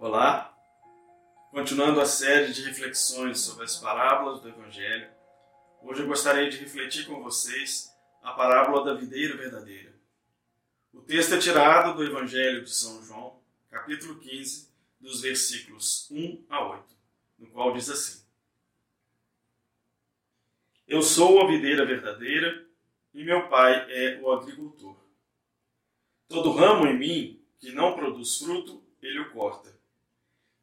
Olá! Continuando a série de reflexões sobre as parábolas do Evangelho, hoje eu gostaria de refletir com vocês a parábola da videira verdadeira. O texto é tirado do Evangelho de São João, capítulo 15, dos versículos 1 a 8, no qual diz assim: Eu sou a videira verdadeira e meu pai é o agricultor. Todo ramo em mim que não produz fruto, ele o corta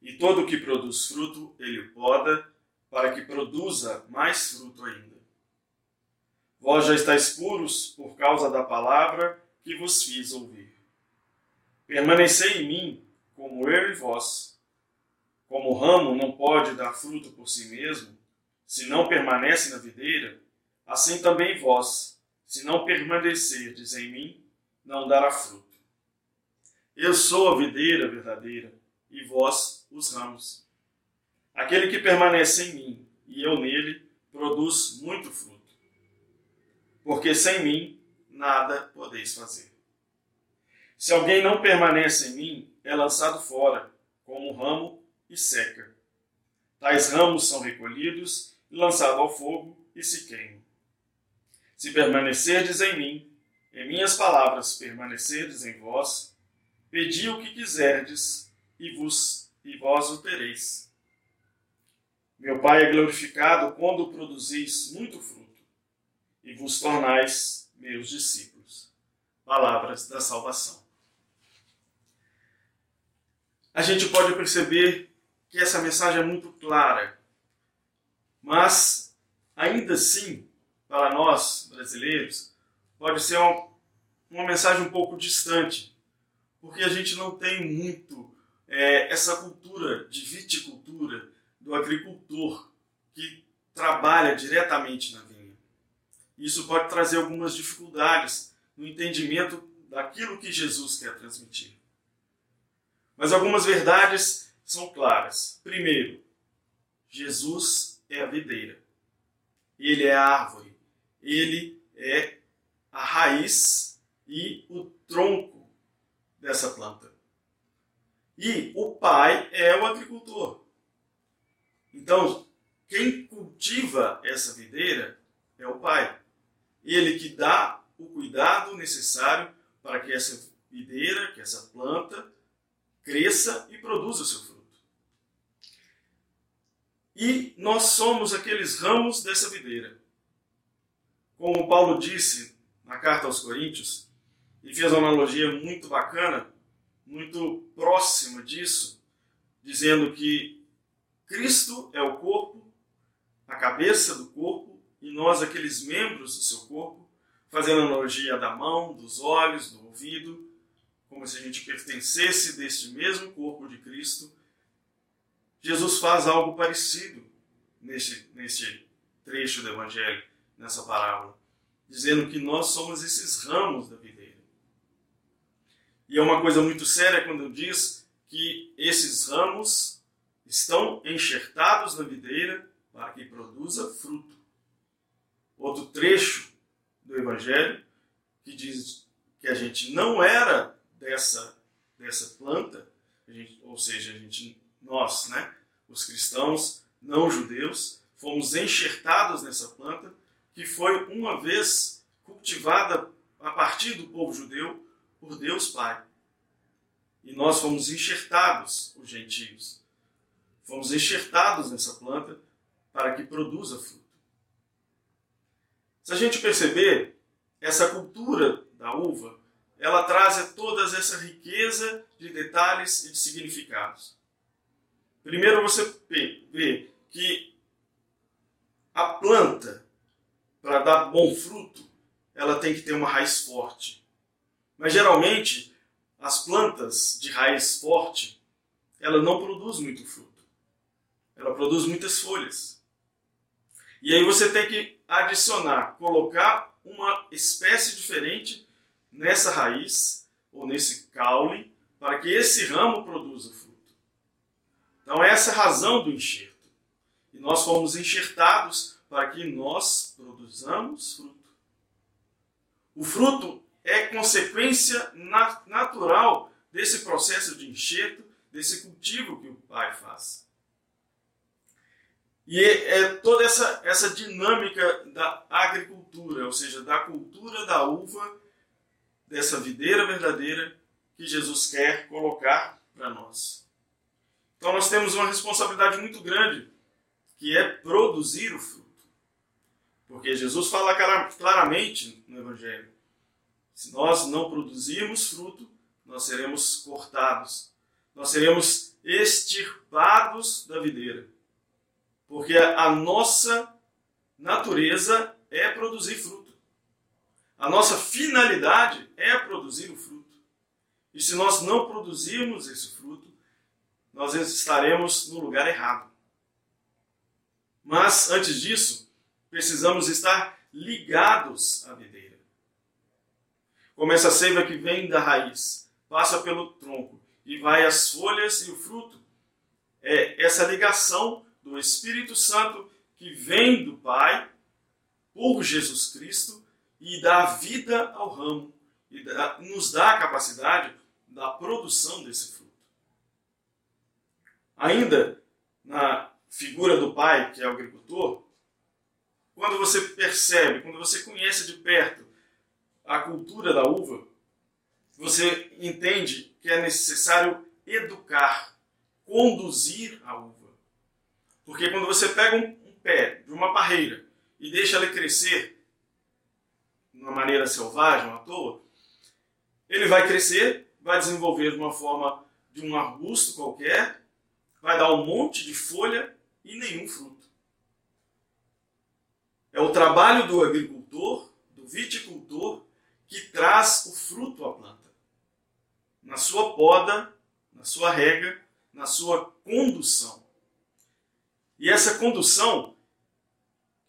e todo o que produz fruto, ele poda, para que produza mais fruto ainda. Vós já estáis puros por causa da palavra que vos fiz ouvir. Permanecei em mim, como eu e vós. Como o ramo não pode dar fruto por si mesmo, se não permanece na videira, assim também vós, se não permanecerdes em mim, não dará fruto. Eu sou a videira verdadeira, e vós os ramos. Aquele que permanece em mim e eu nele produz muito fruto. Porque sem mim nada podeis fazer. Se alguém não permanece em mim, é lançado fora, como ramo, e seca. Tais ramos são recolhidos e lançados ao fogo e se queimam. Se permanecerdes em mim, em minhas palavras permanecerdes em vós, pedi o que quiserdes e vos e vós o tereis. Meu Pai é glorificado quando produzis muito fruto e vos tornais meus discípulos. Palavras da salvação. A gente pode perceber que essa mensagem é muito clara, mas ainda assim, para nós brasileiros, pode ser uma, uma mensagem um pouco distante, porque a gente não tem muito é, essa cultura de viticultura do agricultor que trabalha diretamente na vinha. Isso pode trazer algumas dificuldades no entendimento daquilo que Jesus quer transmitir. Mas algumas verdades são claras. Primeiro, Jesus é a videira. Ele é a árvore. Ele é a raiz e o tronco dessa planta. E o pai é o agricultor. Então, quem cultiva essa videira é o pai. Ele que dá o cuidado necessário para que essa videira, que essa planta, cresça e produza o seu fruto. E nós somos aqueles ramos dessa videira. Como Paulo disse na carta aos Coríntios, e fez uma analogia muito bacana muito próxima disso, dizendo que Cristo é o corpo, a cabeça do corpo, e nós aqueles membros do seu corpo, fazendo analogia da mão, dos olhos, do ouvido, como se a gente pertencesse deste mesmo corpo de Cristo. Jesus faz algo parecido neste, neste trecho do Evangelho, nessa parábola, dizendo que nós somos esses ramos da videira. E é uma coisa muito séria quando diz que esses ramos estão enxertados na videira para que produza fruto. Outro trecho do Evangelho que diz que a gente não era dessa, dessa planta, gente, ou seja, a gente, nós, né, os cristãos não judeus, fomos enxertados nessa planta que foi uma vez cultivada a partir do povo judeu por Deus Pai. E nós fomos enxertados, os gentios. Fomos enxertados nessa planta para que produza fruto. Se a gente perceber, essa cultura da uva, ela traz toda essa riqueza de detalhes e de significados. Primeiro você vê que a planta, para dar bom fruto, ela tem que ter uma raiz forte. Mas geralmente, as plantas de raiz forte, ela não produz muito fruto. Ela produz muitas folhas. E aí você tem que adicionar, colocar uma espécie diferente nessa raiz ou nesse caule para que esse ramo produza fruto. Então essa é a razão do enxerto. E nós fomos enxertados para que nós produzamos fruto. O fruto é consequência natural desse processo de enxerto, desse cultivo que o pai faz. E é, é toda essa, essa dinâmica da agricultura, ou seja, da cultura da uva, dessa videira verdadeira que Jesus quer colocar para nós. Então nós temos uma responsabilidade muito grande, que é produzir o fruto. Porque Jesus fala claramente no Evangelho: se nós não produzirmos fruto, nós seremos cortados, nós seremos extirpados da videira. Porque a nossa natureza é produzir fruto. A nossa finalidade é produzir o fruto. E se nós não produzirmos esse fruto, nós estaremos no lugar errado. Mas antes disso, precisamos estar ligados à videira. Como essa seiva que vem da raiz, passa pelo tronco e vai às folhas e o fruto, é essa ligação do Espírito Santo que vem do Pai por Jesus Cristo e dá vida ao ramo e dá, nos dá a capacidade da produção desse fruto. Ainda na figura do pai, que é o agricultor, quando você percebe, quando você conhece de perto a cultura da uva, você entende que é necessário educar, conduzir a uva. Porque quando você pega um, pé de uma parreira e deixa ele crescer de uma maneira selvagem, à toa, ele vai crescer, vai desenvolver de uma forma de um arbusto qualquer, vai dar um monte de folha e nenhum fruto. É o trabalho do agricultor, do viticultor, que traz o fruto à planta. Na sua poda, na sua rega, na sua condução. E essa condução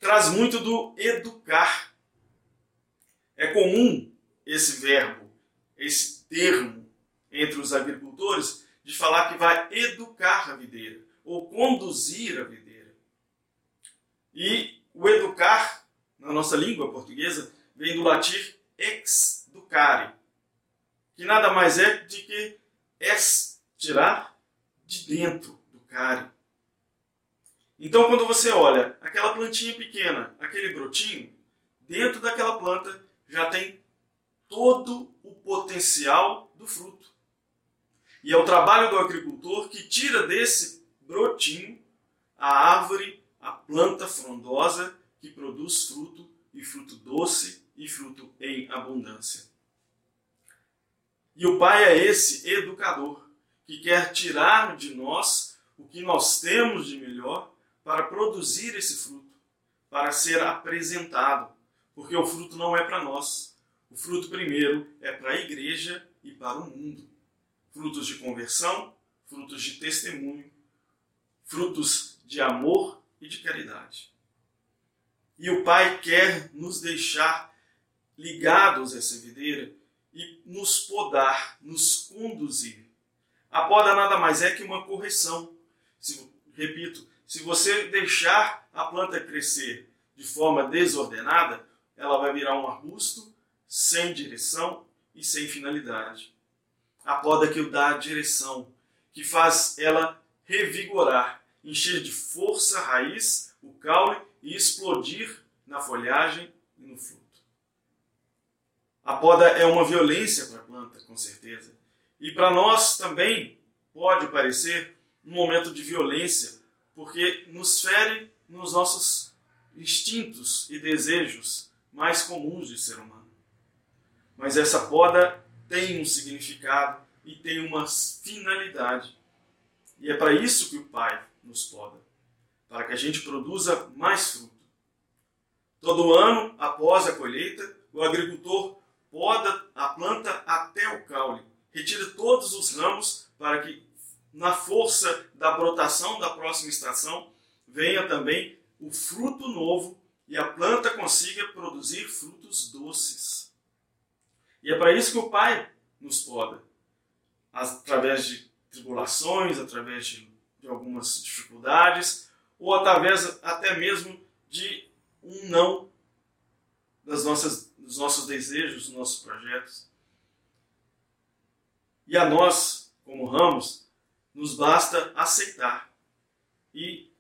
traz muito do educar. É comum esse verbo, esse termo entre os agricultores de falar que vai educar a videira ou conduzir a videira. E o educar, na nossa língua portuguesa, vem do latim ex ducare, que nada mais é de que es tirar de dentro do care. Então, quando você olha aquela plantinha pequena, aquele brotinho, dentro daquela planta já tem todo o potencial do fruto. E é o trabalho do agricultor que tira desse brotinho a árvore, a planta frondosa que produz fruto e fruto doce e fruto em abundância. E o pai é esse educador que quer tirar de nós o que nós temos de melhor para produzir esse fruto, para ser apresentado, porque o fruto não é para nós. O fruto primeiro é para a igreja e para o mundo. Frutos de conversão, frutos de testemunho, frutos de amor e de caridade. E o Pai quer nos deixar ligados a essa videira e nos podar, nos conduzir. A poda nada mais é que uma correção. Se, repito, se você deixar a planta crescer de forma desordenada, ela vai virar um arbusto sem direção e sem finalidade. A poda que dá a direção, que faz ela revigorar, encher de força a raiz, o caule e explodir na folhagem. A poda é uma violência para a planta, com certeza. E para nós também pode parecer um momento de violência porque nos fere nos nossos instintos e desejos mais comuns de ser humano. Mas essa poda tem um significado e tem uma finalidade. E é para isso que o Pai nos poda para que a gente produza mais fruto. Todo ano, após a colheita, o agricultor poda a planta até o caule, retira todos os ramos para que na força da brotação da próxima estação, venha também o fruto novo e a planta consiga produzir frutos doces. E é para isso que o Pai nos poda, através de tribulações, através de, de algumas dificuldades, ou através até mesmo de um não das nossas, dos nossos desejos, dos nossos projetos. E a nós, como ramos, Nos basta aceitar e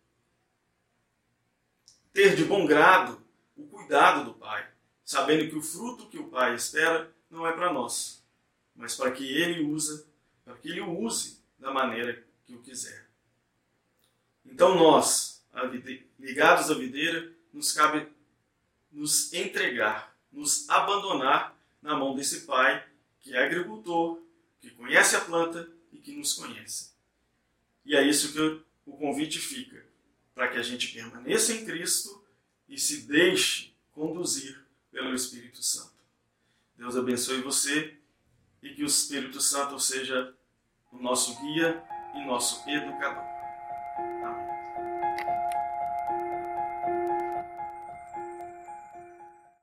ter de bom grado o cuidado do Pai, sabendo que o fruto que o Pai espera não é para nós, mas para que ele usa, para que ele o use da maneira que o quiser. Então nós, ligados à videira, nos cabe nos entregar, nos abandonar na mão desse Pai que é agricultor, que conhece a planta e que nos conhece. E é isso que o convite fica, para que a gente permaneça em Cristo e se deixe conduzir pelo Espírito Santo. Deus abençoe você e que o Espírito Santo seja o nosso guia e nosso educador.